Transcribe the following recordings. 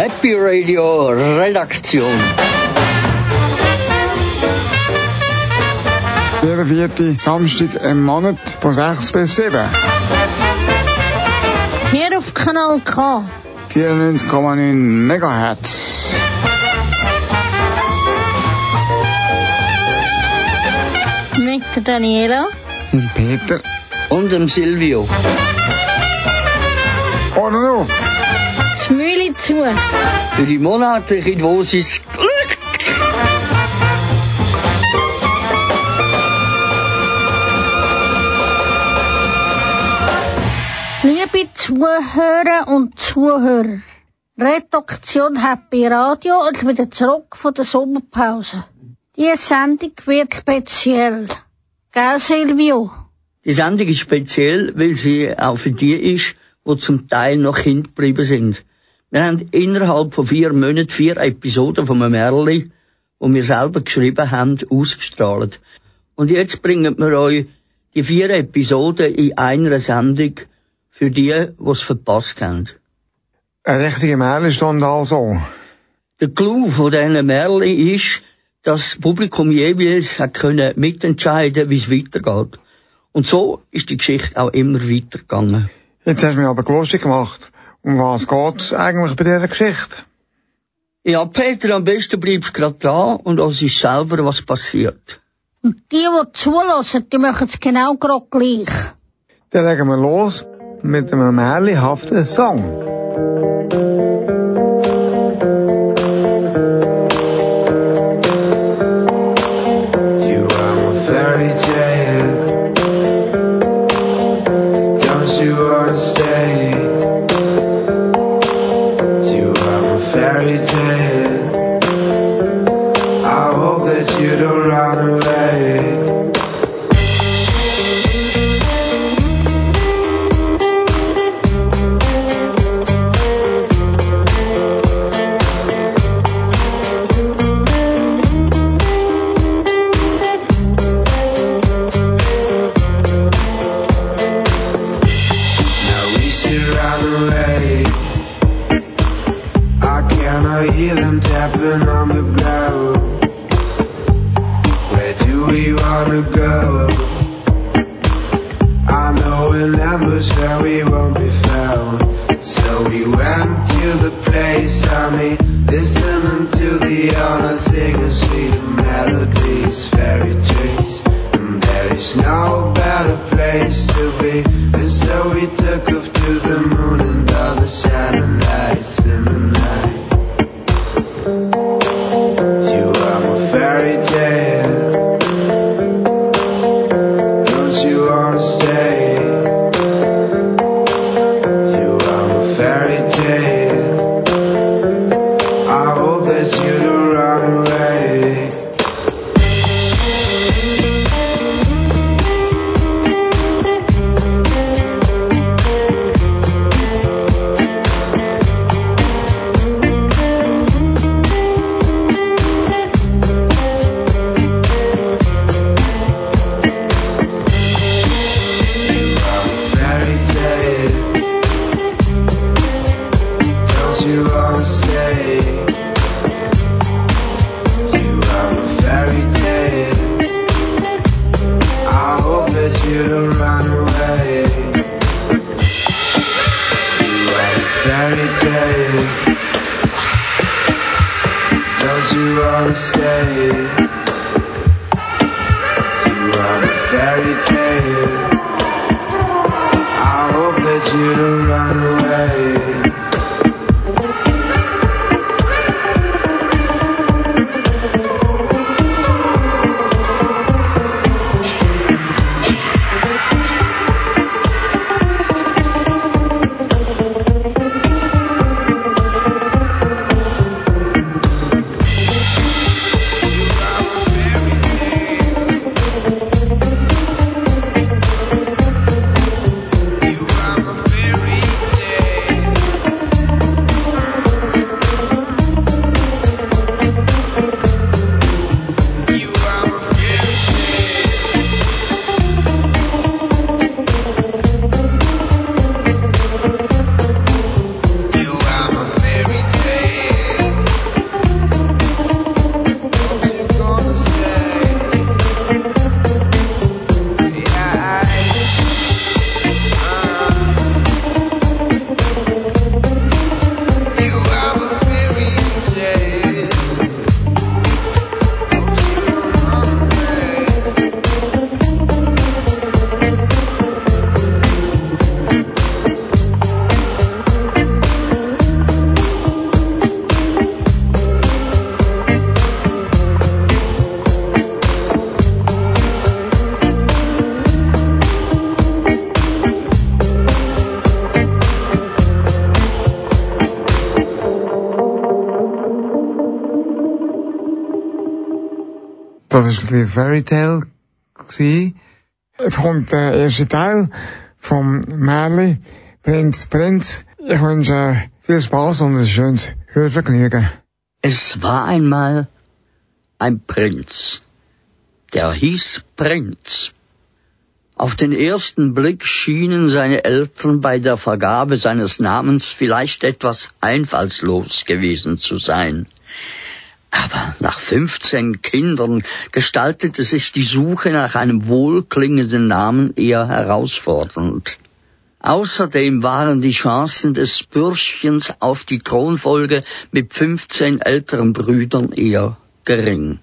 Happy Radio Redaktion. Jeden vierten Samstag im Monat von 6 bis 7. Hier auf Kanal K. 94,9 Megahertz. Mit der Daniela. Dem Peter. Und dem Silvio. Oder noch? Mühle zu. Für die monatliche Dosis Glück. Liebe Zuhörer und Zuhörer. Redaktion Happy Radio ist wieder zurück von der Sommerpause. Die Sendung wird speziell. Gell, Silvio? Die Sendung ist speziell, weil sie auch für die ist, die zum Teil noch Kind geblieben sind. Wir haben innerhalb von vier Monaten vier Episoden von einem Märli, die wir selber geschrieben haben, ausgestrahlt. Und jetzt bringen wir euch die vier Episoden in einer Sendung für die, die es verpasst haben. Eine richtige Märchenstunde also. Der Clou von diesen Märli ist, dass das Publikum jeweils hat können mitentscheiden, wie es weitergeht. Und so ist die Geschichte auch immer weitergegangen. Jetzt hast du mich aber lustig gemacht. Um was geht's eigentlich bei dieser Geschichte? Ja, Peter, am besten bleibst du gerade dran und uns ist selber was passiert. Und die, die zulassen, die machen es genau gerade gleich. Dann legen wir los mit einem märchenhaften Song. Bisschen Fairy Tale. Gewesen. Jetzt kommt der erste Teil vom Märli Prinz Prinz. Ich wünsche viel Spaß und ein schönes Hörvergnügen. Es war einmal ein Prinz. Der hieß Prinz. Auf den ersten Blick schienen seine Eltern bei der Vergabe seines Namens vielleicht etwas einfallslos gewesen zu sein. Aber nach 15 Kindern gestaltete sich die Suche nach einem wohlklingenden Namen eher herausfordernd. Außerdem waren die Chancen des Bürschchens auf die Thronfolge mit 15 älteren Brüdern eher gering.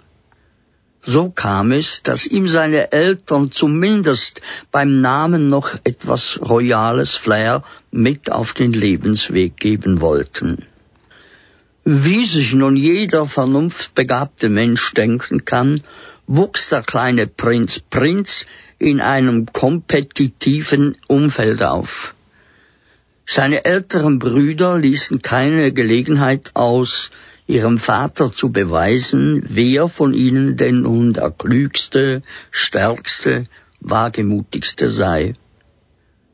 So kam es, dass ihm seine Eltern zumindest beim Namen noch etwas royales Flair mit auf den Lebensweg geben wollten. Wie sich nun jeder vernunftbegabte Mensch denken kann, wuchs der kleine Prinz Prinz in einem kompetitiven Umfeld auf. Seine älteren Brüder ließen keine Gelegenheit aus, ihrem Vater zu beweisen, wer von ihnen denn nun der klügste, stärkste, wagemutigste sei.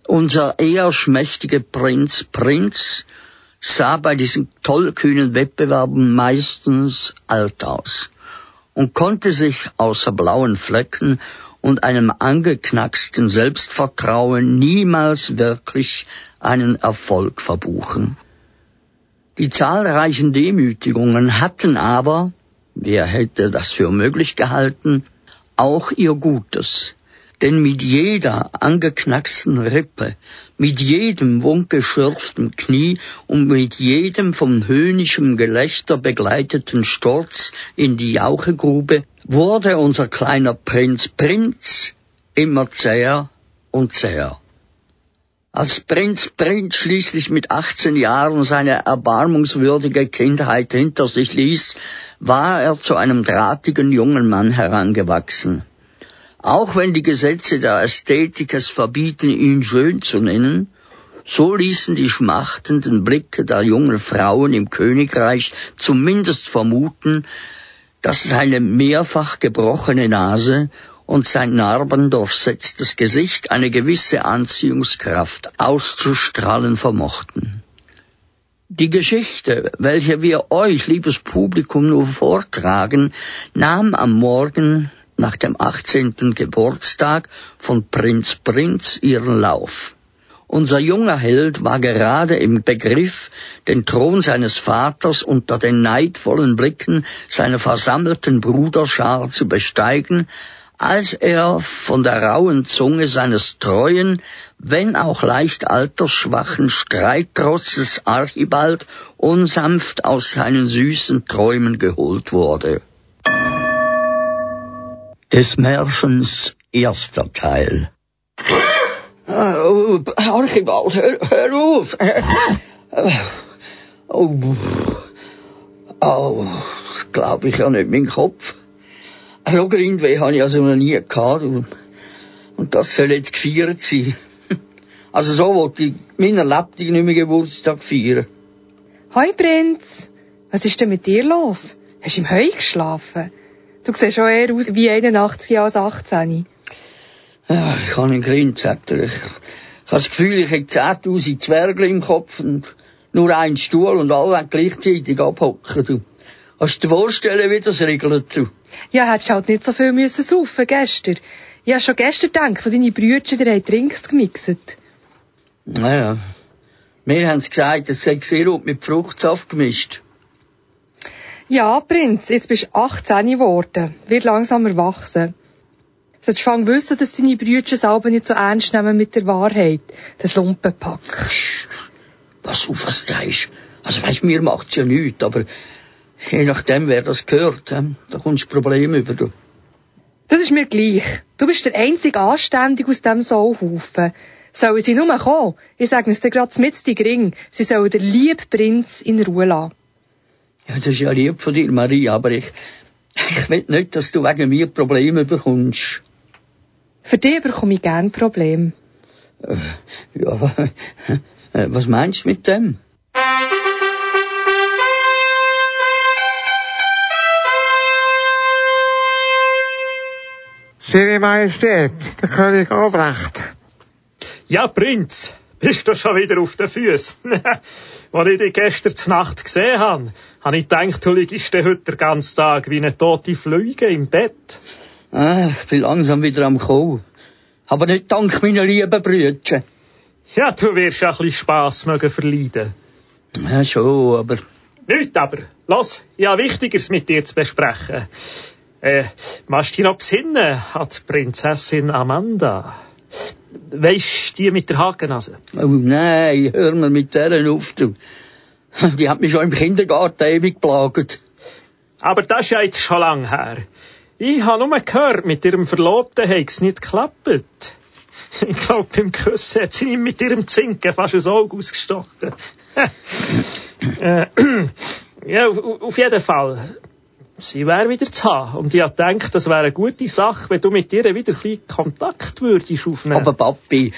Unser eher schmächtige Prinz Prinz sah bei diesen tollkühnen Wettbewerben meistens alt aus und konnte sich außer blauen Flecken und einem angeknacksten Selbstvertrauen niemals wirklich einen Erfolg verbuchen. Die zahlreichen Demütigungen hatten aber, wer hätte das für möglich gehalten, auch ihr Gutes. Denn mit jeder angeknacksten Rippe, mit jedem wundgeschürften Knie und mit jedem vom höhnischem Gelächter begleiteten Sturz in die Jauchegrube wurde unser kleiner Prinz Prinz immer zäher und zäher. Als Prinz Prinz schließlich mit 18 Jahren seine erbarmungswürdige Kindheit hinter sich ließ, war er zu einem drahtigen jungen Mann herangewachsen. Auch wenn die Gesetze der Ästhetik es verbieten, ihn schön zu nennen, so ließen die schmachtenden Blicke der jungen Frauen im Königreich zumindest vermuten, dass seine mehrfach gebrochene Nase und sein narbendurchsetztes Gesicht eine gewisse Anziehungskraft auszustrahlen vermochten. Die Geschichte, welche wir euch, liebes Publikum, nur vortragen, nahm am Morgen nach dem 18. Geburtstag von Prinz Prinz ihren Lauf. Unser junger Held war gerade im Begriff, den Thron seines Vaters unter den neidvollen Blicken seiner versammelten Bruderschar zu besteigen, als er von der rauen Zunge seines treuen, wenn auch leicht altersschwachen Streittrotzes Archibald unsanft aus seinen süßen Träumen geholt wurde des Märchens erster Teil. Oh, Archibald, hör, hör auf! Oh, oh das glaube ich ja nicht, mein Kopf. So Grindweh habe ich also noch nie gehabt. Und, und das soll jetzt gefeiert sein. Also so wollte ich meiner Lebtag nicht mehr Geburtstag feiern. Hoi Prinz, was ist denn mit dir los? Hast du im Heu geschlafen? Du siehst schon eher aus wie 81 als 18. Ja, ich Grind, sagt er. Ich, habe das Gefühl, ich hätte 10.000 Zwerge im Kopf und nur einen Stuhl und alle gleichzeitig abhocken. Du. Hast du dir vorstellen, wie das regelt? Du? Ja, hättest halt nicht so viel müssen saufen gestern. Ich habe schon gestern gedacht, von deinen Brüdern, die haben Trinks gemixt. Naja. Wir haben gesagt, es sei Sirup mit Fruchtsaft gemischt. Ja, Prinz, jetzt bist du 18 geworden. Wird langsam erwachsen. Solltest du wissen, dass deine Brüder selber nicht so ernst nehmen mit der Wahrheit. Das Lumpenpack. Psst. Pass auf, was du sagst. Also weisst, mir macht's ja nichts, aber je nachdem, wer das gehört, da kommst du Probleme über. Du. Das ist mir gleich. Du bist der einzige Anständige aus diesem Sauhaufen. Sollen sie nur kommen? Ich sage es dir gerade mit die Ring. Sie sollen den lieben Prinz in Ruhe lassen. Ja, das ist ja lieb von dir, Marie, aber ich, ich will nicht, dass du wegen mir Probleme bekommst. Für dich bekomme ich gern Probleme. Äh, ja, äh, was meinst du mit dem? Seine Majestät, der König Albrecht. Ja, Prinz, bist du schon wieder auf den Füßen? Als ich dich gestern Nacht gesehen habe, habe ich gedacht, du liegst heute den ganzen Tag wie eine tote Flüge im Bett. Ah, ich bin langsam wieder am Kommen. Aber nicht dank meiner lieben Brüdchen. Ja, du wirst auch ein bisschen Spass mögen verleiden. Ja, schon, aber... Nicht aber. Los, ich habe Wichtigeres mit dir zu besprechen. Äh, machst du dich noch besinnen an die Prinzessin Amanda? Weisst die mit der Hakennase? Oh nein, hör mal mit der auf, du. Die hat mich schon im Kindergarten ewig geplagt. Aber das ist ja jetzt schon lang her. Ich habe nur gehört, mit ihrem Verlobten hat es nicht geklappt. Ich glaube, beim Küssen hat sie ihm mit ihrem Zinken fast ein Auge ausgestochen. äh, ja, auf jeden Fall. Sie wäre wieder zu haben. Und ich habe gedacht, das wäre eine gute Sache, wenn du mit ihr wieder ein bisschen Kontakt würdest aufnehmen. Aber Papi...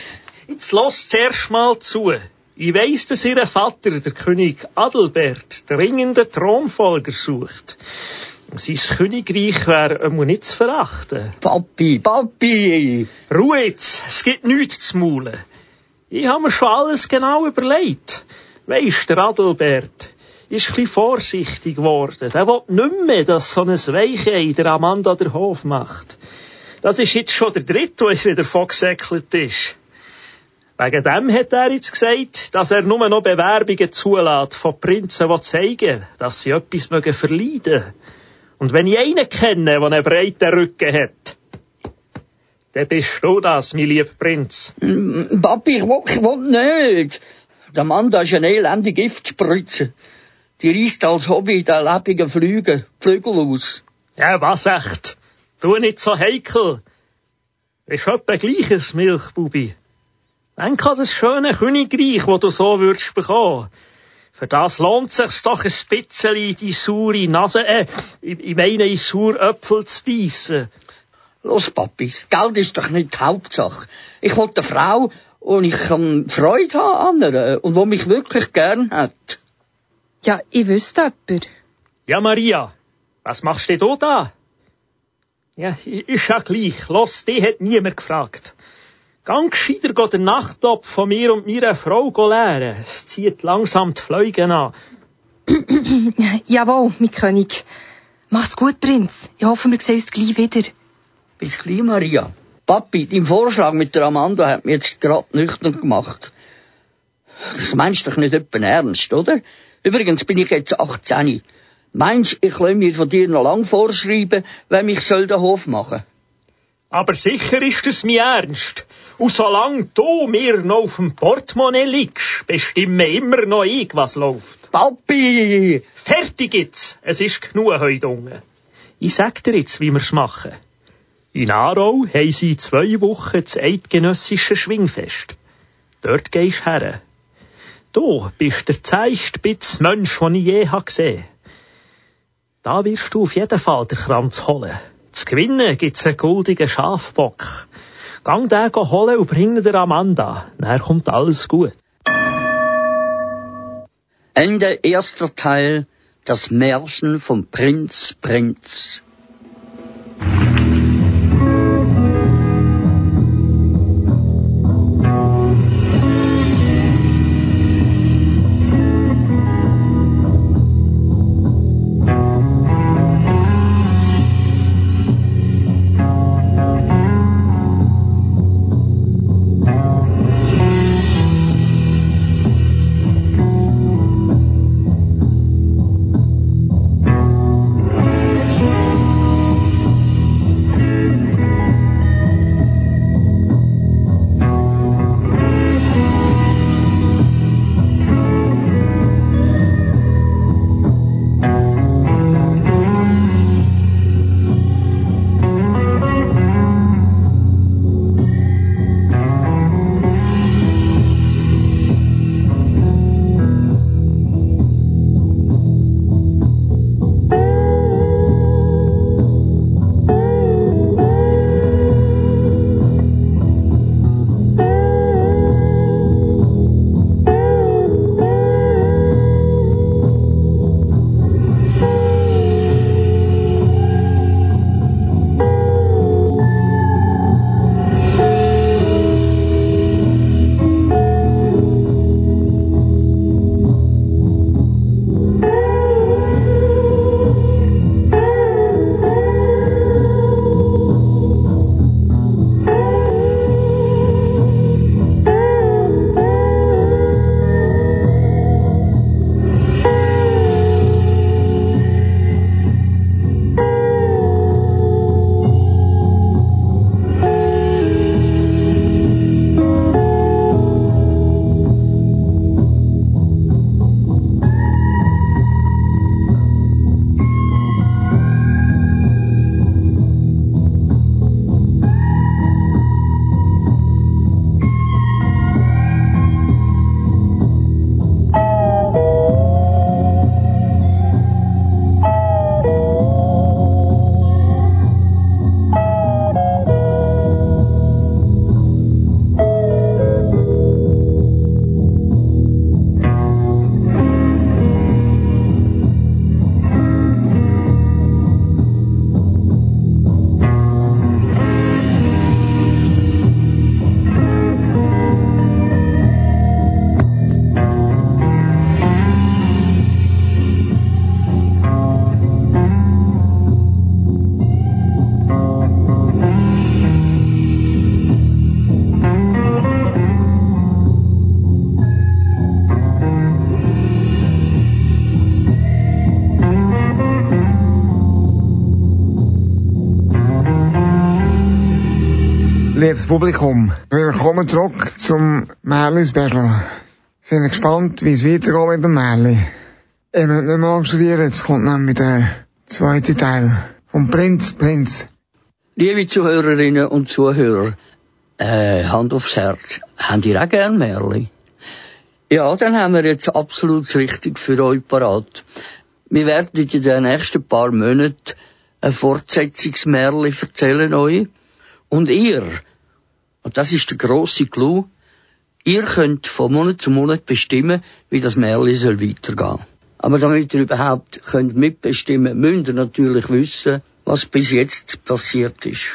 Jetzt lass zuerst mal zu. Ich weiss, dass ihr Vater, der König Adelbert, dringend einen Thronfolger sucht. Sein Königreich wäre nicht zu verachten. Papi, Papi! Ruhe jetzt, es gibt nichts zu maulen. Ich habe mir schon alles genau überlegt. Weisst, der Adelbert ist ein bisschen vorsichtig geworden. Der will nicht mehr, dass so ein Weichei der Amanda der Hof macht. Das ist jetzt schon der dritte, der wieder vorgesäckelt ist. Wegen dem hat er jetzt gesagt, dass er nur noch Bewerbungen zulässt von Prinzen, die zeigen, dass sie etwas mögen verleiden. Und wenn ich einen kenne, der einen breiten Rücken hat, dann bist du das, mein lieber Prinz. Papi, ich will, ich will nicht. Der Mann, da ist eine elendige Giftspritze. Die reißt als Hobby den lebenden Flüge, Flügel aus. Ja, was echt? Tu nicht so heikel. Ist etwa gleiches, Milchbubi. Denk an das schöne Königreich, wo du so würdest bekommen. Für das lohnt sich's doch ein bisschen die saure Nase, äh, ich meine, in saure Äpfel zu beißen. Los, Papi, das Geld ist doch nicht die Hauptsache. Ich will eine Frau, und ich kann Freude haben an ihr, und wo mich wirklich gern hat. Ja, ich wüsste jemand. Ja, Maria, was machst denn du da? Ja, ist ja gleich. Los, die hat niemand gefragt. Gang gescheiter den Nachttopf von mir und meiner Frau leeren. Es zieht langsam die Fliegen an. Jawohl, mein König. Mach's gut, Prinz. Ich hoffe, wir sehen uns gleich wieder. Bis gleich, Maria. Papi, dein Vorschlag mit der Amanda hat mich jetzt gerade nüchtern gemacht. Das meinst du doch nicht etwa ernst, oder? Übrigens bin ich jetzt 18. Meinst ich lasse mir von dir noch lang vorschreiben, wer mich soll den Hof machen? Aber sicher ist es mir ernst. Und solange du mir noch auf dem Portemonnaie liegst, bestimme immer noch ich, was läuft. Papi! Fertig jetzt! Es ist genug heute unten. Ich sag dir jetzt, wie wir's machen. In Aarau haben sie zwei Wochen das eidgenössische Schwingfest. Dort gehst du her. Du bist der zähigste Bitz Mensch, den ich je gesehen habe. Da wirst du auf jeden Fall den Kranz holen. Zu gewinnen gibt's einen goldigen Schafbock. Gang den holen und bring den Amanda. Dann kommt alles gut. Ende erster Teil. Das Märchen vom Prinz Prinz. Publikum, willkommen zurück zum Märlisbattle. Sind gespannt, wie es weitergeht mit dem Märli. Ihr müsst nicht mehr studieren, jetzt kommt nämlich der zweite Teil vom Prinz, Prinz. Liebe Zuhörerinnen und Zuhörer, äh, Hand aufs Herz, habt ihr auch gern Märli? Ja, dann haben wir jetzt absolut richtig für euch parat. Wir werden in den nächsten paar Monaten ein Fortsetzungsmärli erzählen euch. Und ihr, und das ist der grosse Clou, ihr könnt von Monat zu Monat bestimmen, wie das Märli soll weitergehen. Aber damit ihr überhaupt könnt mitbestimmen, müsst ihr natürlich wissen, was bis jetzt passiert ist.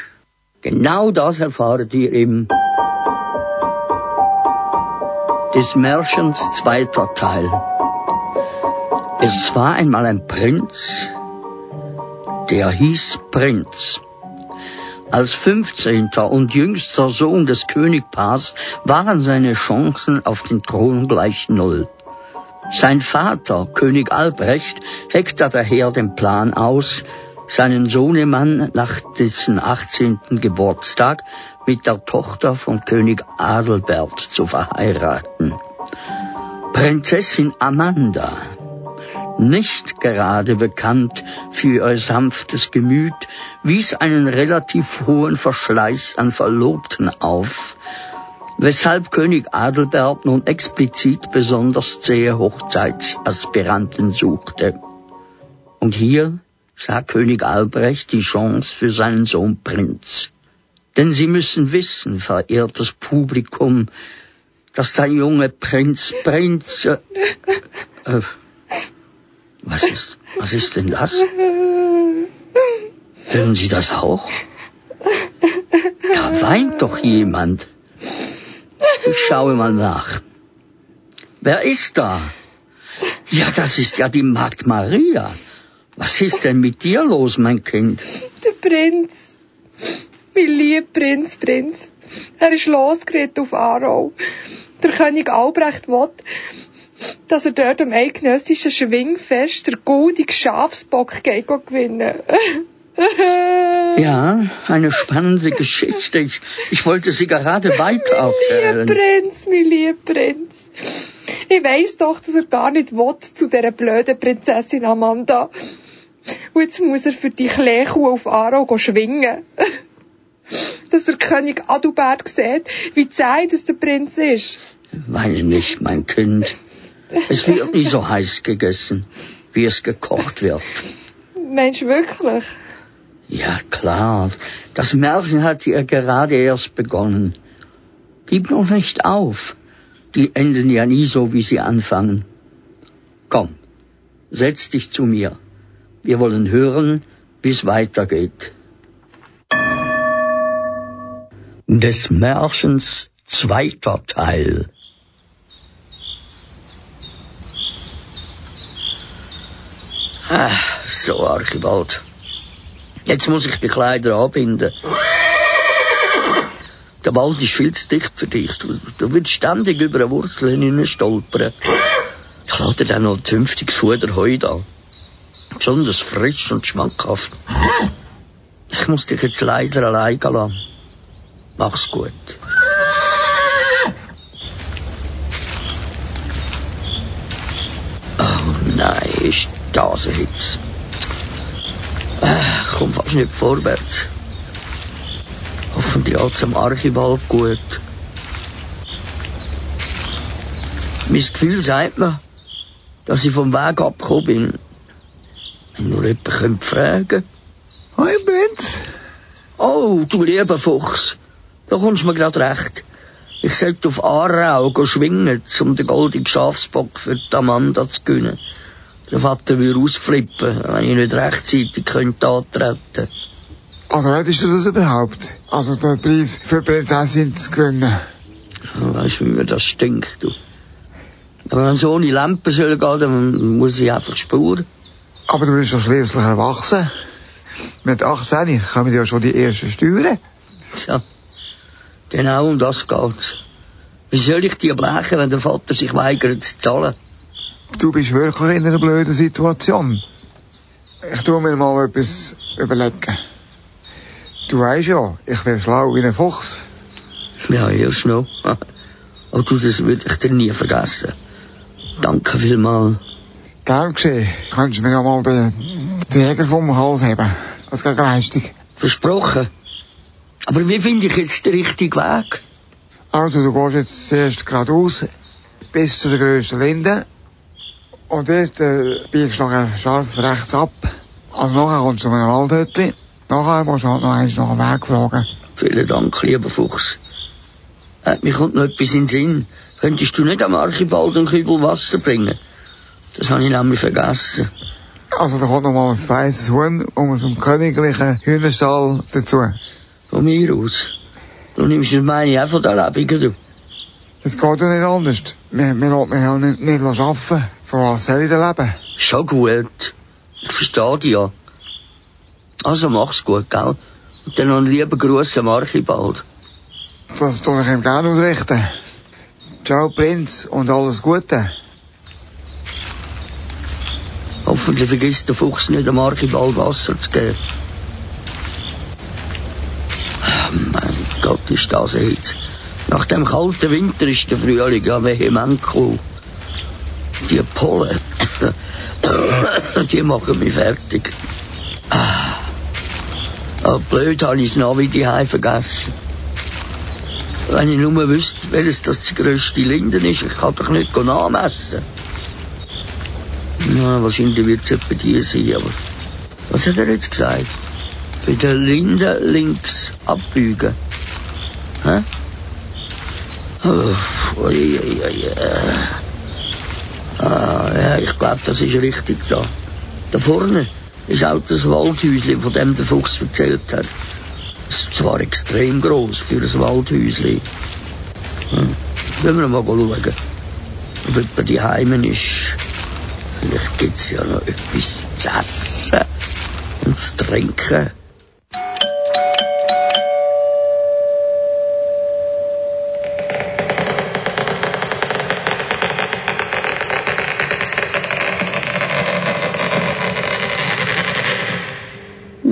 Genau das erfahrt ihr im des Märchens zweiter Teil. Es war einmal ein Prinz, der hieß Prinz. Als 15. und jüngster Sohn des Königpaars waren seine Chancen auf den Thron gleich null. Sein Vater, König Albrecht, heckte daher den Plan aus, seinen Sohnemann nach dessen 18. Geburtstag mit der Tochter von König Adelbert zu verheiraten. Prinzessin Amanda, nicht gerade bekannt für ihr sanftes Gemüt, wies einen relativ hohen Verschleiß an Verlobten auf, weshalb König Adelbert nun explizit besonders zähe Hochzeitsaspiranten suchte. Und hier sah König Albrecht die Chance für seinen Sohn Prinz. Denn Sie müssen wissen, verehrtes Publikum, dass der junge Prinz Prinz... Äh, äh, was ist, was ist denn das? Hören Sie das auch? Da weint doch jemand. Ich schaue mal nach. Wer ist da? Ja, das ist ja die Magd Maria. Was ist denn mit dir los, mein Kind? Der Prinz. Mein lieber Prinz, Prinz. Er ist losgeritten auf Aarau. Der König Albrecht will, dass er dort am eidgenössischen Schwingfest der goldige Schafsbock gewinnen. ja, eine spannende Geschichte. Ich, ich wollte sie gerade weiter erzählen. Mein lieber Prinz, mein lieber Prinz. Ich weiss doch, dass er gar nicht will zu dieser blöden Prinzessin Amanda. Und jetzt muss er für die Kleekuh auf Aarau schwingen. dass der König Adubert sieht, wie zäh das der Prinz ist. Weine nicht, mein Kind. Es wird nie so heiß gegessen, wie es gekocht wird. Mensch, wirklich? Ja, klar. Das Märchen hat ja gerade erst begonnen. Gib noch nicht auf. Die enden ja nie so, wie sie anfangen. Komm, setz dich zu mir. Wir wollen hören, wie es weitergeht. Des Märchens zweiter Teil. Ah, so, Archibald. Jetzt muss ich die Kleider anbinden. Der Wald ist viel zu dicht für dich. Du, du willst ständig über eine Wurzel hinein stolpern. Ich lade dann noch ein zünftiges Fuder Heu da. Besonders frisch und schmackhaft. Ich muss dich jetzt leider allein lassen. Mach's gut. Oh nein, ist Hitz. Ich komme fast nicht vorwärts. Hoffentlich es am Archibald gut. Mein Gefühl sagt mir, dass ich vom Weg abgekommen bin. Wenn nur jemand könnte fragen. Hoi, Prinz. Oh, du lieber Fuchs. Da kommst du mir grad recht. Ich sollte auf Aarau schwingen, um den goldenen Schafsbock für die Amanda zu gewinnen. Der Vater würde ausflippen, wenn ich nicht rechtzeitig könnte antreten Also hättest du das überhaupt? Also den Preis für die Prinzessin zu gewinnen? Weißt du, wie mir das stinkt, du. Aber wenn es ohne Lampe soll gehen, dann muss ich einfach spuren. Aber du bist doch schließlich erwachsen. Mit 18 kommen ja schon die ersten Steuern. Ja, genau um das geht's. Wie soll ich dir blechen, wenn der Vater sich weigert zu zahlen? Du bist wirklich in einer blöden Situation. Ich tu mir mal etwas überlegen. Du weißt ja, ich bin schlau wie ein Fuchs. Ja, erst noch. Aber du, das würde ich dir nie vergessen. Danke vielmals. Gern geschehen. Könntest du mir noch mal den Jäger vom Hals haben? Als Gegenleistung. Versprochen. Aber wie finde ich jetzt den richtigen Weg? Also, du gehst jetzt zuerst geradeaus bis zu der grössten Linde. Und dort biegst du nachher scharf rechts ab. Also nachher kommst du zu einem Waldhütte. Nachher musst du halt noch eins nach dem Weg fragen. Vielen Dank, lieber Fuchs. Äh, mir kommt noch etwas in den Sinn. Könntest du nicht am Archibald einen Kübel Wasser bringen? Das habe ich nämlich vergessen. Also da kommt noch mal ein weißes Huhn um so einen königlichen Hühnerstall dazu. Von mir aus. Du nimmst das meine auch von der Lebung, du. Es geht ja nicht anders. Wir, wir mich ja nicht, nicht arbeiten. Von was soll ich denn leben? Schon gut. Ich verstehe dich ja. Also mach's gut, gell? Und dann noch einen lieben Gruß am Archibald. Das tue ich ihm gerne ausrichten. Ciao Prinz und alles Gute. Hoffentlich vergisst der Fuchs nicht am Archibald Wasser zu geben. Mein Gott, ist das jetzt. Nach dem kalten Winter ist der Frühling ja vehement cool. Die Pollen, die machen mich fertig. Ah, Aber blöd habe ich das Navi die vergessen. Wenn ich nur wüsste, welches das die grösste Linden ist, ich kann doch nicht nachmessen. Na, wahrscheinlich wird es etwa die sein, aber was hat er jetzt gesagt? Bei der Linde links abbiegen. Hä? Oh, ui, äh. Ah, ja, ich glaube, das ist richtig da. Da vorne ist auch das Waldhäuschen, von dem der Fuchs erzählt hat. Es ist zwar extrem groß für ein Waldhäuschen. Hm. Wollen wir mal schauen, ob jemand die Heimen ist. Vielleicht gibt's ja noch etwas zu essen und zu trinken.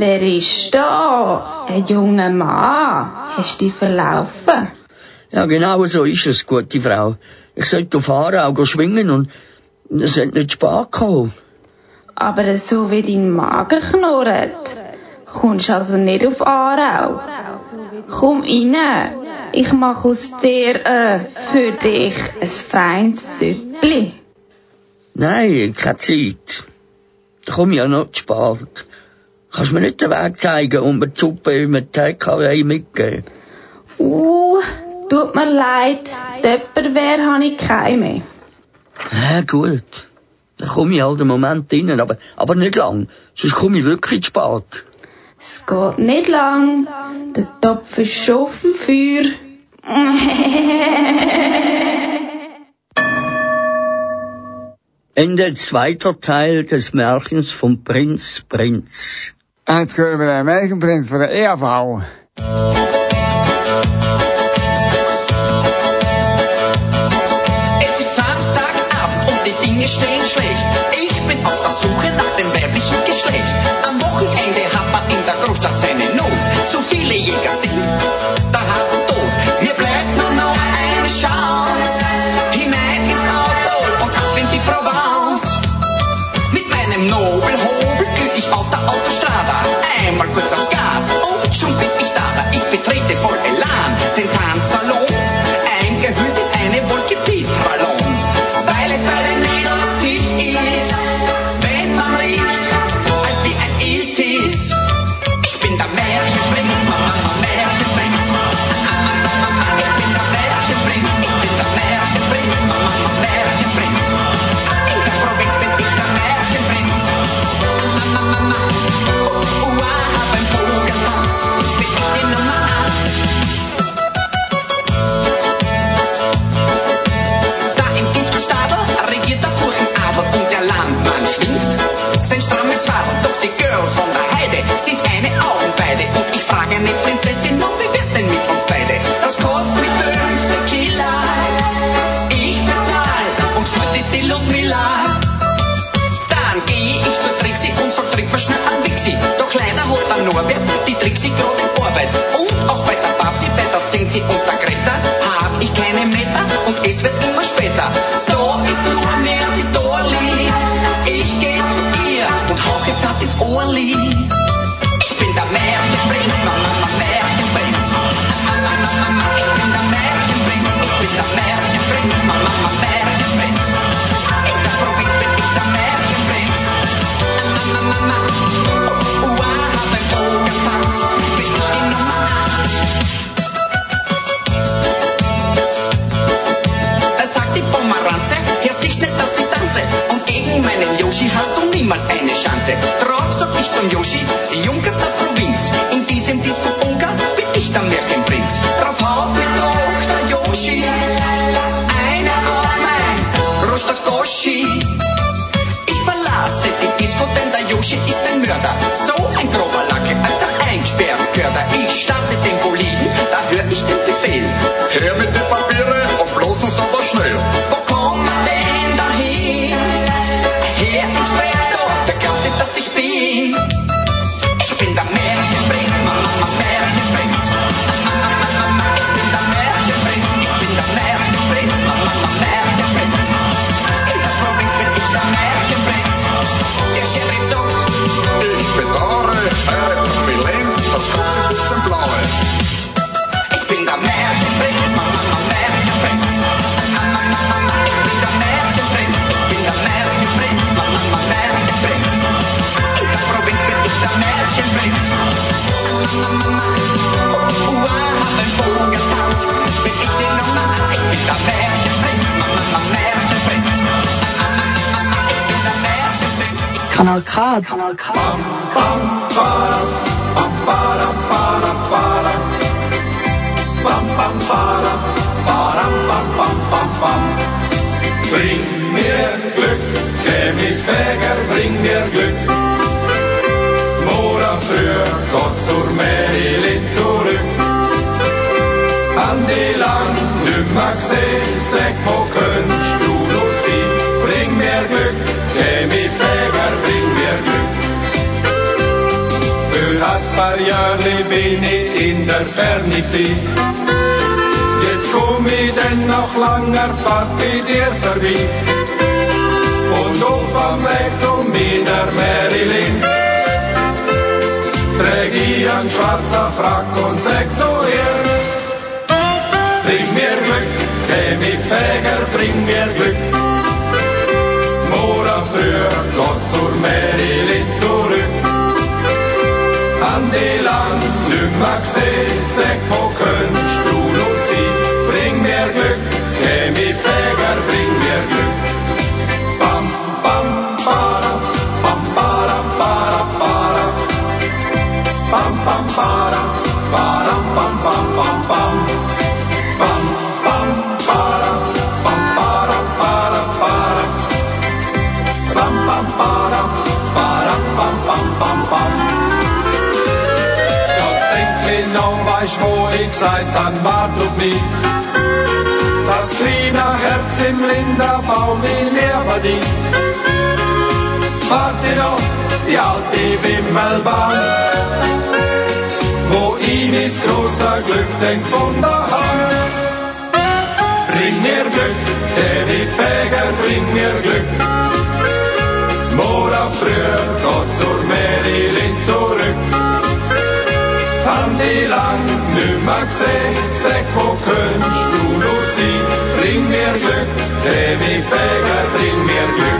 Wer ist da? Ein junger Mann. Hast du dich verlaufen? Ja, genau so ist es, gute Frau. Ich sollte auf Aarau schwingen und es hat nicht Spaß gehabt. Aber so wie dein Magen knurrt, kommst also nicht auf Aarau. Komm rein. Ich mache aus dir äh, für dich ein feines Süppli. Nein, keine Zeit. Da komme ich ja noch zu spät. Kannst mir nicht den Weg zeigen und mir die Suppe im TKW mitgeben? Uh, tut mir leid. Töpperwehr habe ich keine mehr. Ja, gut. Dann komme ich halt einen Moment rein, aber, aber nicht lang. Sonst komme ich wirklich zu spät. Es geht nicht lang. Der Topf ist schon auf dem Feuer. Ende zweiter Teil des Märchens vom Prinz Prinz. Jetzt hören wir den Märchenprinz von der E EAV. Kanal K. Kanal K. Bring mir Glück, Chemiefäger, bring mir Glück. Morgen früh geht's zur Merilin zurück. An die lang nimmer gesehen, sag, wo Jahre bin ich in der Ferne gewesen. Jetzt komm ich denn nach langer Fahrt bei dir vorbei. Und auf am Weg zu meiner Marilyn träg ich einen schwarzen Frack und sag zu ihr, bring mir Glück, Chemiefäger, bring mir Glück. Morgen früh geht's zur Marilyn zurück. An die lang nimmer gesehen, sag, wo gesagt han, wart auf mich. Das kleine Herz im Linderbaum, ich liebe dich. Wart sie noch, die alte Wimmelbahn, wo ich mis großer Glück denk von daheim. Bring mir Glück, Chemiefäger, bring mir Glück. Morgen früh geht's zur Marilyn zurück. Han die nimmer gesehen, sag, wo könntest du noch sein? Bring mir Glück, Chemiefäger, bring mir Glück.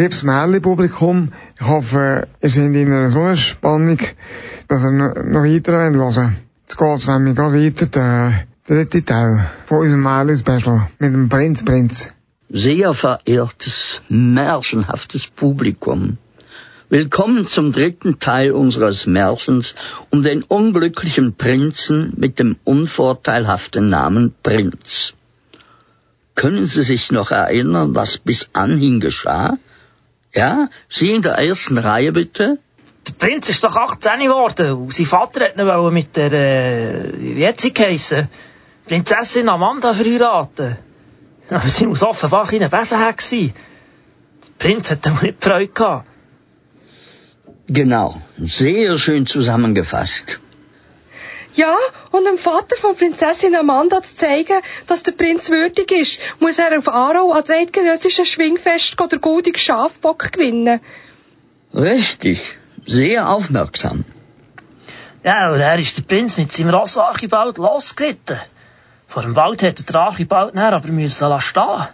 Liebes Märli-Publikum, ich hoffe, ihr seid in einer so einer Spannung, dass ihr noch weiter hören wollt. Jetzt geht's nämlich gerade weiter, der dritte Teil von unserem Märli-Special mit dem Prinz Prinz. Sehr verehrtes, märchenhaftes Publikum. Willkommen zum dritten Teil unseres Märchens um den unglücklichen Prinzen mit dem unvorteilhaften Namen Prinz. Können Sie sich noch erinnern, was bis anhin geschah? Ja, Sie in der ersten Reihe bitte. Der Prinz ist doch 18 geworden und sein Vater hat ihn mit der, äh, wie hat sie geheissen? Prinzessin Amanda verheiraten. Aber sie muss offenbar ein Besenheck sein. Der Prinz hat damit nicht Freude gehabt. Genau, sehr schön zusammengefasst. Ja, und dem Vater von Prinzessin Amanda zu zeigen, dass der Prinz würdig ist, muss er auf Aarau als eidgenössische Schwingfest der goldige Schafbock gewinnen. Richtig, sehr aufmerksam. Ja, und er ist der Prinz mit seinem Ross Archibald losgeritten. Vor dem Wald hat der Archibald aber müssen stehen.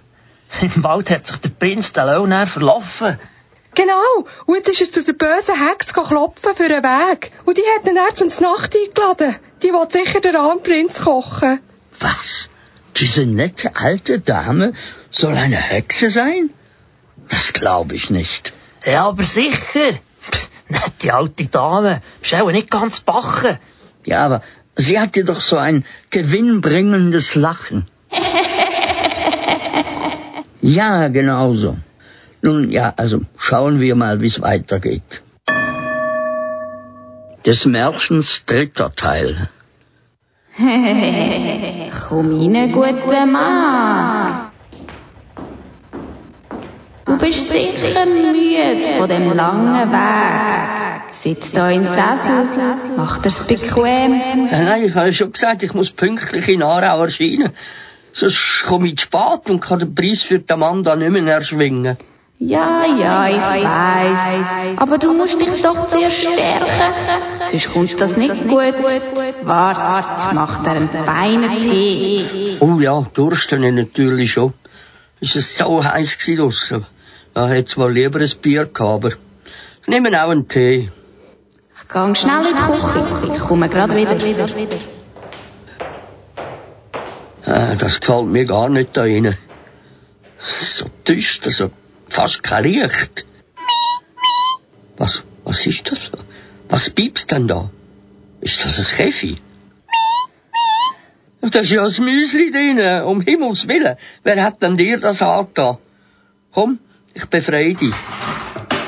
Im Wald hat sich der Prinz den Lohn verlaufen. Genau. Und jetzt ist er zu der bösen Hex klopfen für einen Weg. Und die hat ihn dann zum Nacht eingeladen. Die will sicher der Armprinz kochen. Was? Diese nette alte Dame soll eine Hexe sein? Das glaube ich nicht. Ja, aber sicher. Nette alte Dame. Bist auch nicht ganz bachen. Ja, aber sie hatte doch so ein gewinnbringendes Lachen. ja, genau so. Nun ja, also schauen wir mal, wie es weitergeht. Des Märchens dritter Teil. Komm rein, guter Mann. Du bist sicher müde von dem langen Weg. Sitz da im Sessel, mach dir's bequem. Nein, ich habe schon gesagt, ich muss pünktlich in Aarau erscheinen. Sonst komme ich zu spät und kann den Preis für den Mann dann nicht mehr erschwingen. Ja, ja, ich weiß. Aber du musst dich doch sehr stärken. Sonst kommt das nicht gut. Warte, jetzt macht er einen feinen Tee. Oh ja, dursten ich natürlich schon. Es war so heiß draussen. Ja, hätte zwar lieber ein Bier gehabt, aber ich nehme auch einen Tee. Ich gehe schnell in die Küche. Ich komme gerade wieder. Ah, das gefällt mir gar nicht da rein. So düster, so fast kein Licht. Was, was ist das? Was piepst denn da? Ist das ein Käfi? Da ist ja ein Müsli drin, um Himmels Willen. Wer hat denn dir das angetan? Komm, ich befreie dich.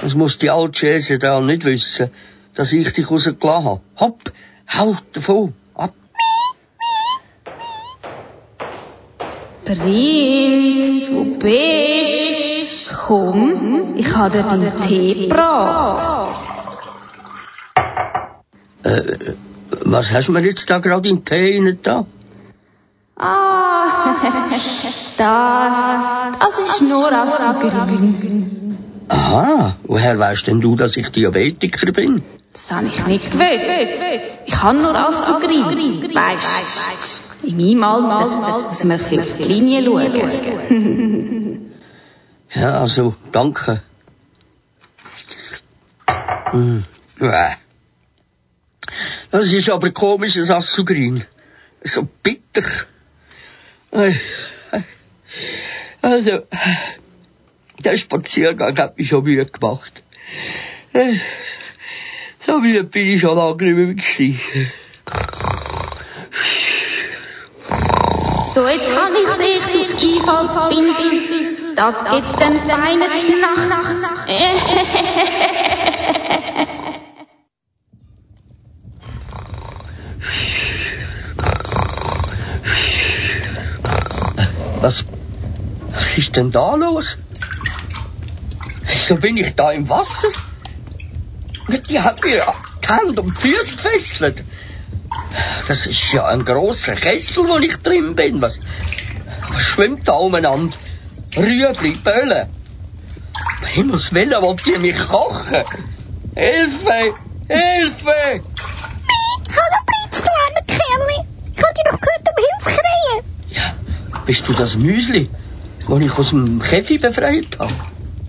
Das muss die alte Schäse da nicht wissen, dass ich dich rausgelassen habe. Hopp, hau davon, ab. Prinz, wo bist? Komm, ich habe dir deinen Tee gebracht. Äh, was hast du mir jetzt da gerade in den Tee da? Ah, das, das ist nur Aspergillin. Aha, woher weißt denn du, dass ich Diabetiker bin? Das habe ich nicht gewusst. Ich kann nur Aspergillin, weisst In meinem Alter muss man ein bisschen auf die Linie schauen. Ja, also, danke. Hm, ja. Das ist aber komisches Assugrin. So bitter. Also, der Spaziergang hat mich schon müde gemacht. So müde bin ich schon lange nicht mehr gewesen. So, jetzt kann ich dich, du Einfallsbindel. Das gibt den feinen Nacht. Was, was ist denn da los? Wieso bin ich da im Wasser? Die haben mir die Hände um die Füße gefesselt. Das ist ja ein großer Kessel, wo ich drin bin. Was, was schwimmt da umeinander? Rüebli, Böllen. Um Himmels Willen, wollt ihr mich kochen? Hilfe! Hilfe! Hallo Prinz, du armer Kerl. Ich hab dich doch gehört um Hilfe schreien. Ja, bist du das Müsli, das ich aus dem Käfig befreit habe?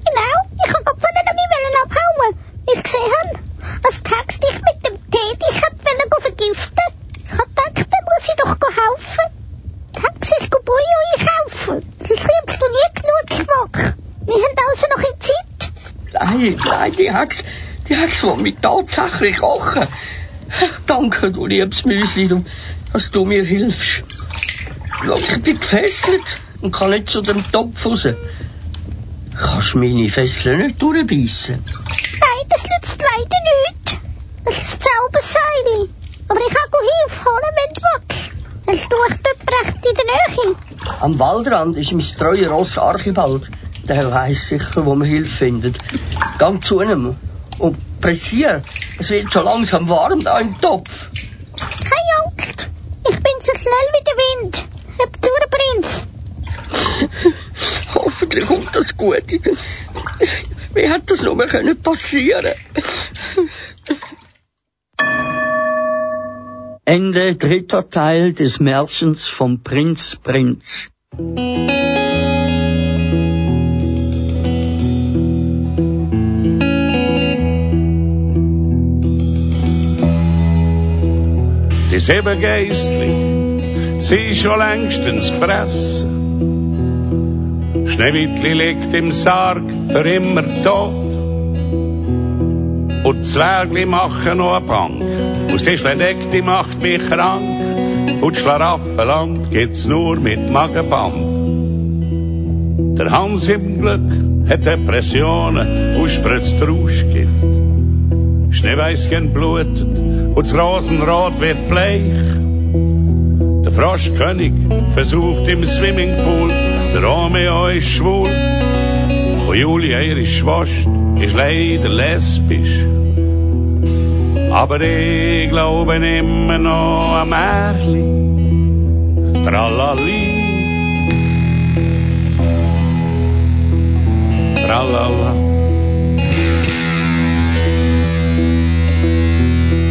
Genau, ich hab gerade von mir abhauen. Ich gesehen habe, als die Hex dich mit dem Tee dich hat wollen vergiften. Ich hab gedacht, dann muss ich doch helfen. Bouillon einkaufen. Das kriegst du nie genug Geschmack. Wir haben also noch in Zeit. Nein, nein, die Hex, die Hex will mich tatsächlich kochen. Danke, du liebes Müsli, dass du mir hilfst. Schau, ich bin gefesselt und kann nicht zu dem Topf raus. Kannst meine Fesseln nicht durchbeissen? Nein, das nützt leider nichts. Das ist Zauberseil. Aber ich kann Hilfe holen, wenn du willst. Es tut dort recht in der Nähe. Am Waldrand ist mein treuer Ross Archibald. Der weiss sicher, wo man Hilfe findet. Gang zu ihm und pressier. Es wird schon langsam warm da im Topf. Keine Angst. Ich bin so schnell wie der Wind. Hab durch, Prinz. Hoffentlich kommt das gut. Wie hat das nur können passieren? Ende dritter Teil des Märchens vom Prinz Prinz. Die sieben Geistli sind schon längstens gefressen. Schneewittli liegt im Sarg für immer tot. Und Zwergli machen noch eine Bank. Aus Tischle deckt, die macht mich krank. Und Schlaraffenland geht's nur mit Magenband. Der Hans im Glück hat Depressionen und spritzt Rauschgift. Schneeweißchen blutet und das Rosenrot wird bleich. Der Froschkönig versucht im Swimmingpool, der Romeo ist schwul. Und Julia, ihre Schwester, ist leider lesbisch. Aber ich glaube immer noch an Märchen. Tralali. Tralala.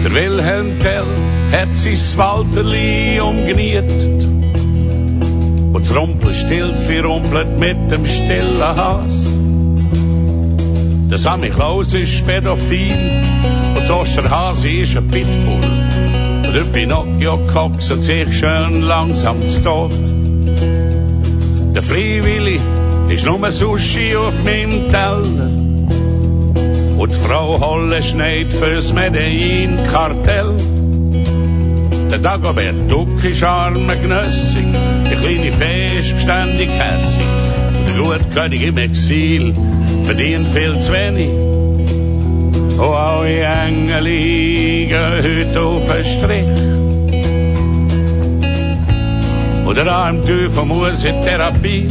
Der Wilhelm Tell hat sich Walterli umgenietet. Und das Rumpelstilzli rumpelt mit dem stillen Hass. Der Sammy Klaus ist pädophil und das Osterhase ist ein Pitbull. Und der Pinocchio kokset sich schön langsam zu Tod. Der Freiwilli ist nur Sushi auf meinem Teller. Und die Frau Holle schneit fürs Medellin-Kartell. Der Dagobert Duck ist arme Gnössig, die kleine Fee ist beständig hässig. König im Exil verdient viel zu wenig. Oh, alle Engel liegen heute auf den Strich. Und der arme Teufel muss in Therapie.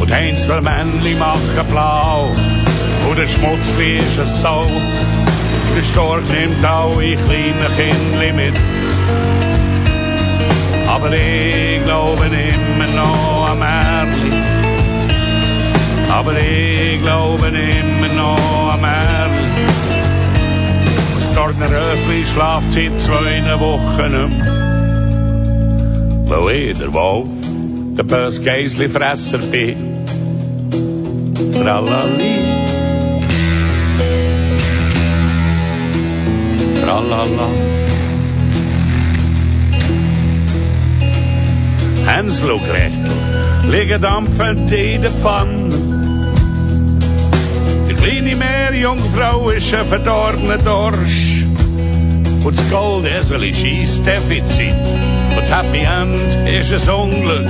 Und Heinzelmännli machen blau. Und der Schmutzli ist ein Sau. Der Storch nimmt alle kleinen Kindli mit. Aber ich glaube immer noch Märchen. Aber ich glaube immer noch an Märchen. Das Dortner Rösli schlaft seit zwei Wochen nicht mehr. Weil ich, der Wolf, der böse Geisli-Fresser bin. Tralali. Tralala. Hänsel und Gretel liegen dampfend in der Pfanne. Die kleine Meerjungfrau ist ein verdorbener Dorsch. Und das Goldesel schießt Defizit. Und das Happy End ist ein Unglück.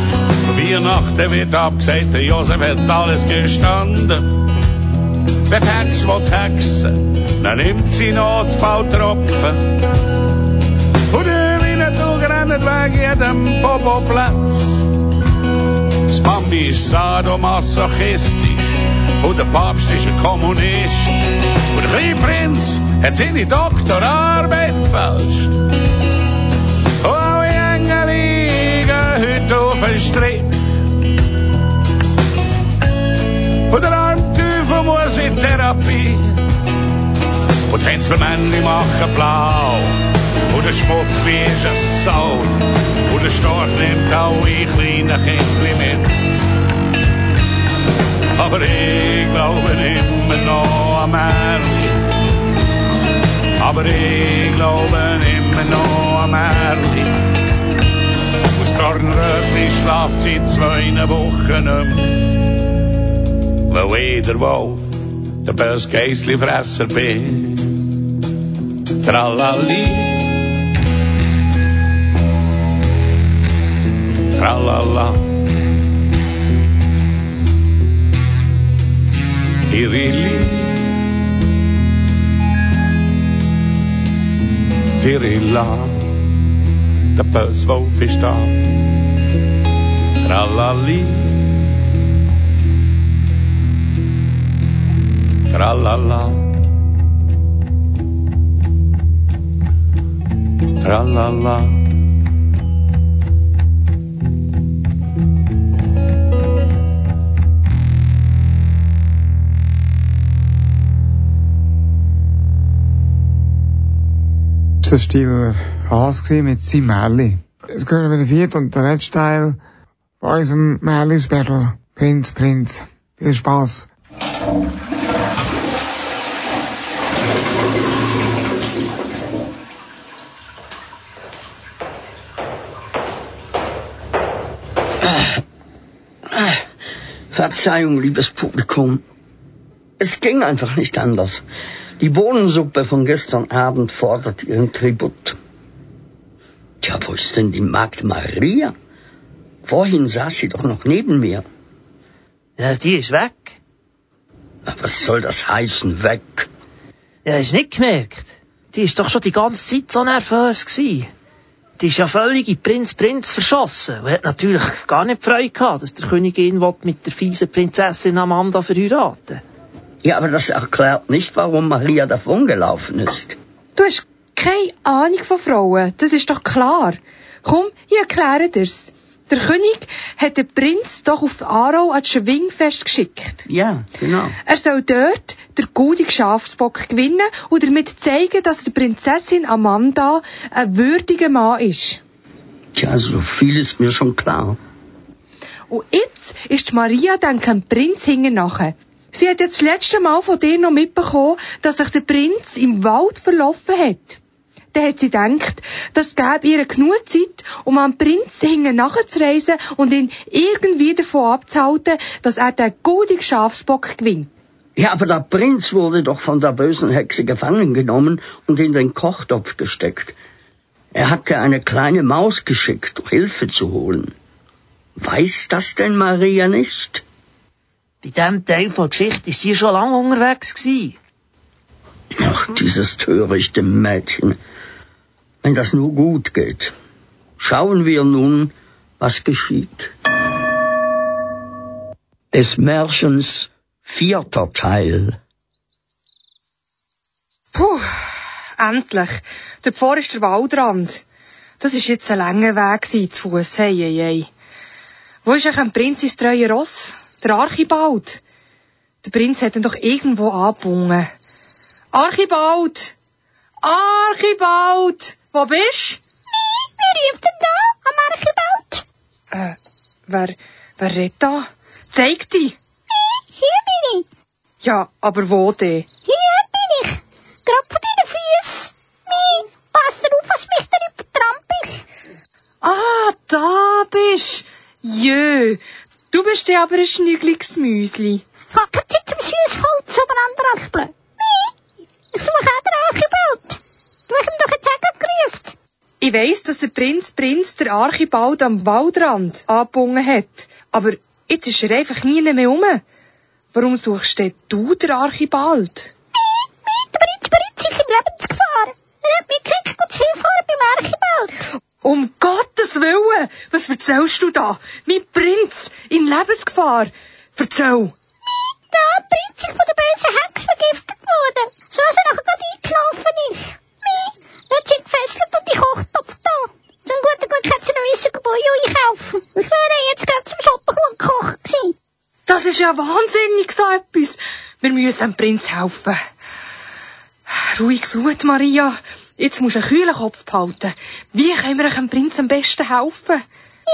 Weihnachten wird abgesagt, der Josef hat alles gestanden. Wer Hex will hexen, dann nimmt sie Notfalltropfen. Und Winnetou rennt weg jedem Popoplatz. Bambi ist sadomasochistisch. Und der Papst ist ein Kommunist. Und der kleine Prinz hat seine Doktorarbeit gefälscht. Und alle Engel liegen heute auf den Strich. Und der arme Teufel muss in Therapie. Und Hänselmännli machen blau. Und der Schmutzli ist ein Sau. Und der Storch nimmt alle kleinen Kindli mit. Aber ich glaube immer noch an Märchen. Aber ich glaube immer noch Märchen. Und das Dornrösli schlaft seit zwei Wochen mehr. Weil ich der Wolf, der böse Geistli-Fresser bin. Tralali. Tralala. Irili. Tirilla, der Böswolf ist da. Tralali, tralala, tralala. Das war Haas mit seinem Märli. Jetzt gehören wir den vierten und den letzten Teil von unserem Märlis-Battle. Prinz, Prinz. Viel Spaß. Verzeihung, liebes Publikum. Es ging einfach nicht anders. Die Bohnensuppe von gestern Abend fordert ihren Tribut. Tja, wo ist denn die Magd Maria? Vorhin saß sie doch noch neben mir. Ja, die ist weg. Na, Was soll das heißen, weg? Ja, du nicht gemerkt? Die ist doch schon die ganze Zeit so nervös gsi. Die ist ja völlig in Prinz Prinz verschossen und hat natürlich gar nicht Freude gehabt, dass der Königin will mit der fiesen Prinzessin Amanda verheiraten Ja, aber das erklärt nicht, warum Maria davongelaufen ist. Du hast keine Ahnung von Frauen, das ist doch klar. Komm, ich erkläre dir's. Der König hat den Prinz doch auf Aarau ans Schwingfest geschickt. Ja, genau. Er soll dort den goldigen Schafsbock gewinnen und damit zeigen, dass der Prinzessin Amanda ein würdiger Mann ist. Tja, so viel ist mir schon klar. Und jetzt ist die Maria dann kein Prinz hinten nachher. Sie hat jetzt das letzte Mal von dir noch mitbekommen, dass sich der Prinz im Wald verlaufen hat. Dann hat sie gedacht, das gäbe ihr genug Zeit, um am Prinz hinten nachzureisen und ihn irgendwie davon abzuhalten, dass er den goldigen Schafsbock gewinnt. Ja, aber der Prinz wurde doch von der bösen Hexe gefangen genommen und in den Kochtopf gesteckt. Er hatte eine kleine Maus geschickt, um Hilfe zu holen. Weiß das denn Maria nicht? Bei diesem Teil der Geschichte ist sie schon lange unterwegs gsi. Ach, dieses törichte Mädchen. Wenn das nur gut geht. Schauen wir nun, was geschieht. Des Märchens vierter Teil. Puh, endlich. Der Pfarr ist der Waldrand. Das ist jetzt ein langer Weg gewesen, zu Fuß. Hey, hey, hey. Wo ist eigentlich ein Prinz ins treue Ross? Der Archibald. Der Prinz hat ihn doch irgendwo angebunden. Archibald! Archibald! Wo bist Wer ruft denn da am Archibald? Äh, wer, wer redet da? Zeig dich! Hier bin ich. Ja, aber wo denn? Hier bin ich. Gerade vor deinen Füßen. Mi, pass darauf, was mich da nicht vertrampelst. Ah, da bist! Jö, du bist ja aber ein schnügliges Müsli. Ich hab keine Zeit zum Süßholz umeinander raspeln. Mi, ich suche auch den Archibald. Du hast ihm doch jetzt auch gerufen. Ich weiss, dass der Prinz Prinz der Archibald am Waldrand angebunden hat. Aber jetzt ist er einfach nie mehr rum. Warum suchst denn du den Archibald? Der Prinz Prinz ist in Lebensgefahr. Er hat mich geschickt und Hilfe beim Archibald. Um Gottes Willen! Was erzählst du da? Mein Prinz in Lebensgefahr! Erzähl! Der Prinz ist von der bösen Hex vergiftet worden. So dass er nachher gerade eingeschlafen ist. Mi, jetzt sind gefesselt und die Kochtopf da. Zum guten Glück hat sie noch wissen, wo ich einkaufen. Ich wäre jetzt gerade zum Schotterklug kochen gewesen. Das ist ja wahnsinnig so etwas. Wir müssen dem Prinz helfen. Ruhig Blut, Maria. Jetzt musst du einen kühlen Kopf behalten. Wie können wir dem Prinz am besten helfen?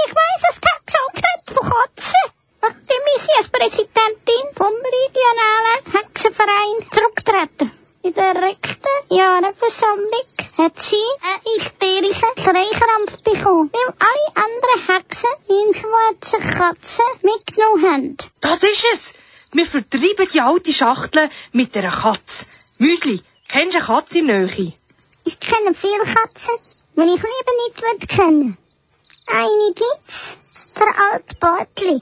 Ich weiss, Hex Angst hat von Katzen. Nachdem ist sie als Präsidentin vom regionalen Hexenverein zurückgetreten. In der rechten Jahresversammlung hat sie einen hysterischen Schreikrampf bekommen, weil alle anderen Hexen ihren schwarzen Katzen mitgenommen haben. Das ist es. Wir vertreiben die alte Schachtel mit einer Katze. Müsli, kennst du eine Katze in Nähe? Ich kenne viele Katzen, wenn ich lieber nicht will kennen. Eine gibt's, der alte Bartli.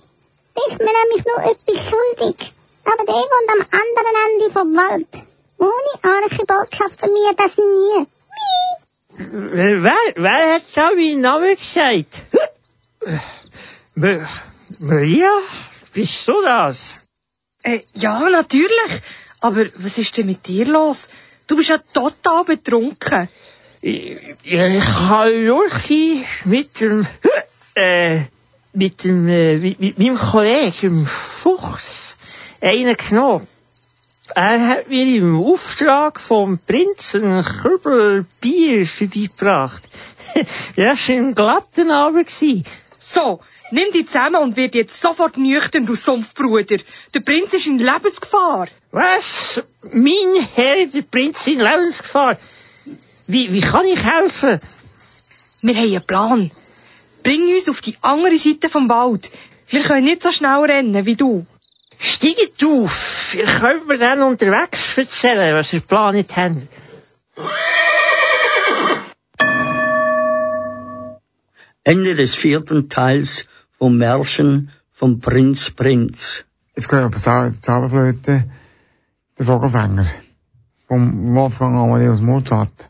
Der ist mir nämlich nur etwas schuldig. Aber der wohnt am anderen Ende vom Wald. Ohne Archibald schaffen wir das nie. Mie. Wer, wer hat da meinen Namen gesagt? Maria? Bist du das? Äh, ja, natürlich. Aber was ist denn mit dir los? Du bist ja total betrunken. Ich, ich habe Jurchi mit dem, äh, mit dem, äh, mit, mit meinem Kollegen, Fuchs, einen genommen. Er hat mir im Auftrag vom Prinzen einen Kübel Bier vorbeigebracht. ja, es war ein glatter Abend. So, nimm dich zusammen und wird jetzt sofort nüchtern, du Sumpfbruder. Der Prinz ist in Lebensgefahr. Was? Mein Herr, der Prinz in Lebensgefahr? Wie, wie kann ich helfen? Wir haben einen Plan. Bring uns auf die andere Seite vom Wald. Wir können nicht so schnell rennen wie du. Steigt auf. Ihr könnt mir dann unterwegs erzählen, was ihr geplant habt. Ende des vierten Teils vom Märchen vom Prinz Prinz. Jetzt kommt die Zauberflöte, der Vogelfänger, vom Wolfgang Amadeus Mozart.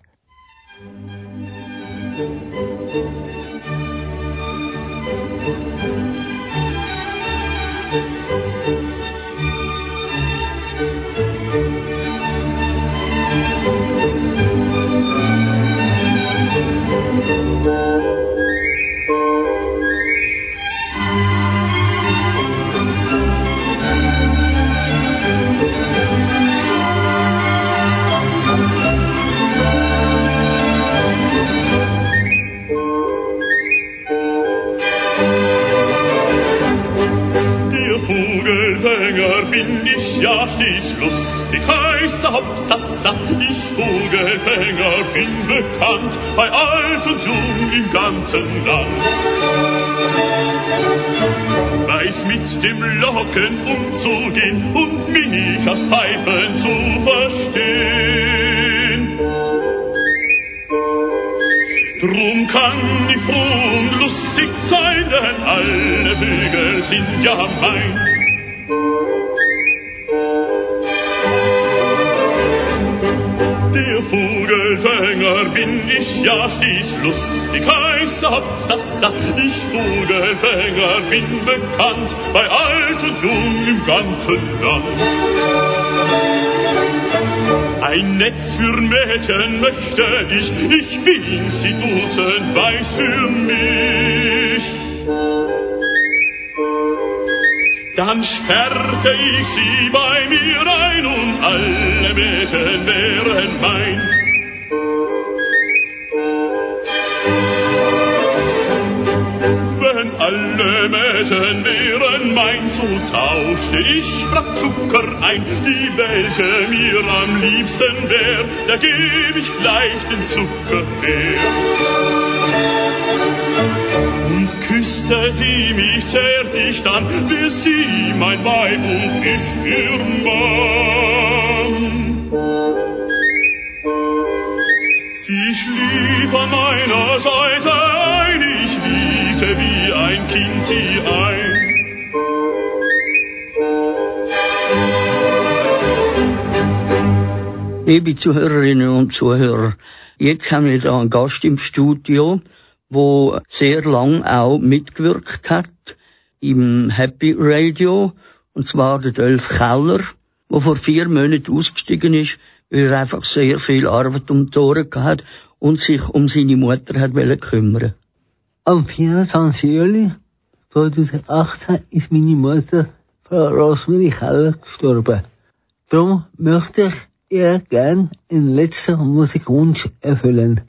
Hopsassa, ich Vogelfänger bin bekannt, bei alt und jung im ganzen Land. Weiß mit dem Locken umzugehen und aus Pfeifen zu verstehen. Drum kann ich froh und lustig sein, denn alle Vögel sind ja mein. Ja stieß lustig, heiß Absassa. Ich Vogelfänger bin bekannt, bei alt und jung im ganzen Land. Ein Netz für Mädchen möchte ich, ich fing sie dutzend weiß für mich. Dann sperrte ich sie bei mir ein und alle Mädchen wären mein. Alle Mädchen wären mein, so tauschte ich brav Zucker ein, die welche mir am liebsten wär, da geb ich gleich den Zucker her. Und küsste sie mich zärtlich dann, wie sie mein Weib und ich ihr Mann. Sie schlief an meiner Seite ein, ein Kind sie ein. Liebe Zuhörerinnen und Zuhörer, jetzt haben wir da einen Gast im Studio, wo sehr lang auch mitgewirkt hat im Happy Radio, und zwar der Dolph Keller, der vor vier Monaten ausgestiegen ist, weil er einfach sehr viel Arbeit um die Ohren hat und sich um seine Mutter hat kümmern Am 24. Juli 2018 ist meine Mutter, Frau Rosmarie Keller, gestorben. Darum möchte ich ihr gern einen letzten Musikwunsch erfüllen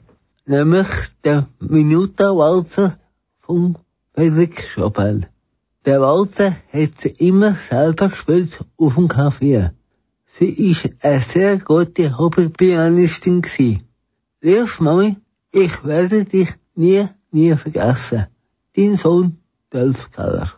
nämlich der Minuta-Walzer von Friedrich Chopin. Der Walzer hat sie immer selber gespielt auf dem Klavier. Sie ist eine sehr gute Hobbypianistin gewesen. Liebes Mami, ich werde dich nie, nie vergessen. Dein Sohn, Dolph Keller.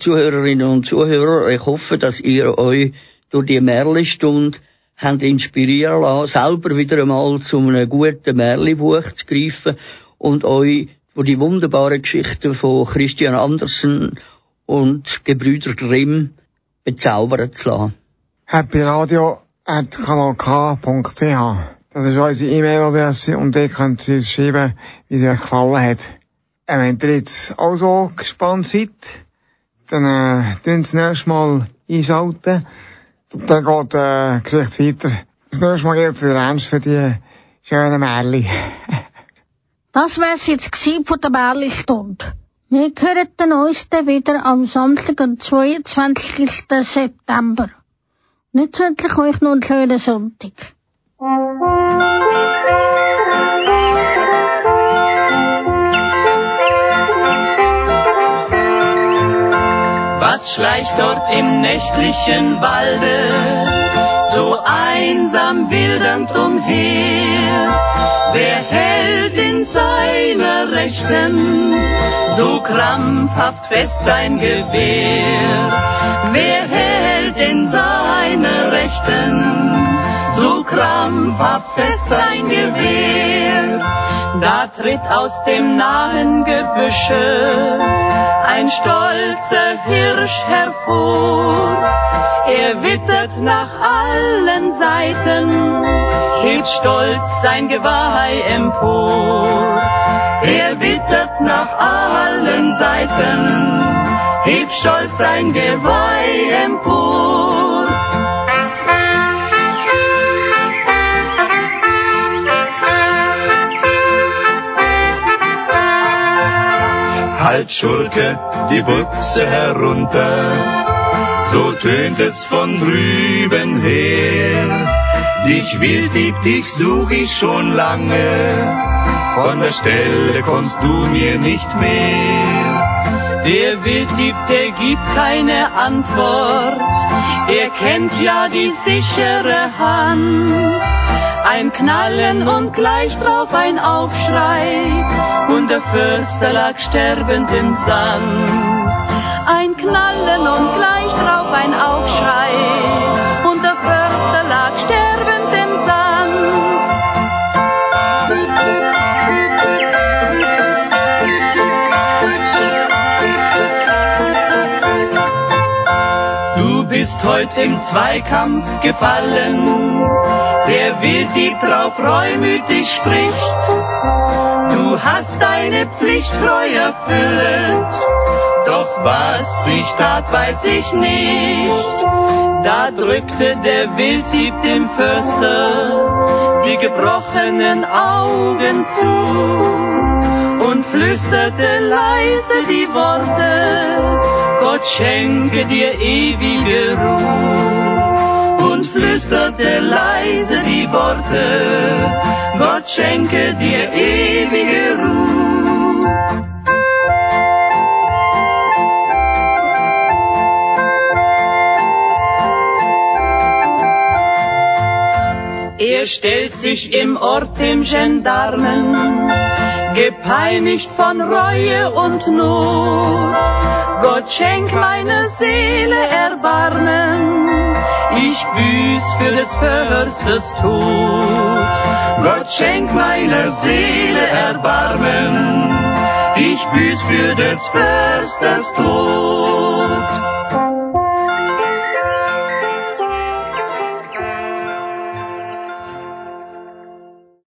Zuhörerinnen und Zuhörer, ich hoffe, dass ihr euch durch die Märli-Stunde habt inspirieren lassen, selber wieder einmal zu einem guten Märli-Buch zu greifen und euch durch die wunderbaren Geschichten von Christian Andersen und Gebrüder Grimm bezaubern zu lassen. happyradio.kanalk.ch Das ist unsere E-Mail-Adresse und dort könnt ihr schreiben, wie es euch gefallen hat. Wenn ihr jetzt auch so gespannt seid, dann äh, tun das nächste Mal einschalten. Dann geht äh, Geschichte weiter. Das nächste Mal geht es wieder ernst für die schönen Märchen. Das wär's jetzt gewesen von der Märli-Stunde. Wir hören uns dann wieder am Samstag, am 22. September. Nicht wünsche euch noch einen schönen Sonntag. Was schleicht dort im nächtlichen Walde, so einsam wildernd umher? Wer hält in seiner Rechten so krampfhaft fest sein Gewehr? Wer hält in seiner Rechten so krampfhaft fest sein Gewehr? Da tritt aus dem nahen Gebüsche ein stolzer Hirsch hervor. Er wittert nach allen Seiten, hebt stolz sein Geweih empor. Er wittert nach allen Seiten, hebt stolz sein Geweih empor. Halt Schurke die Butze herunter, so tönt es von drüben her. Dich Wilddieb, dich such ich schon lange, von der Stelle kommst du mir nicht mehr. Der Wilddieb, der gibt keine Antwort, er kennt ja die sichere Hand. Ein Knallen und gleich drauf ein Aufschrei und der Förster lag sterbend im Sand. Ein Knallen und gleich drauf ein Aufschrei und der Förster lag sterbend im Sand. Du bist heut im Zweikampf gefallen, der Wilddieb drauf reumütig spricht. Du hast deine Pflicht treu erfüllt, doch was sich tat, weiß ich nicht. Da drückte der Wilddieb dem Förster die gebrochenen Augen zu und flüsterte leise die Worte, Gott schenke dir ewige Ruhe. Und flüsterte leise die Worte, Gott schenke dir ewige Ruhe. Er stellt sich im Ort dem Gendarmen, gepeinigt von Reue und Not. Gott schenk meine Seele Erbarmen, ich büß für des Förstes Tod. Gott schenk meiner Seele Erbarmen, ich büß für des Förstes Tod.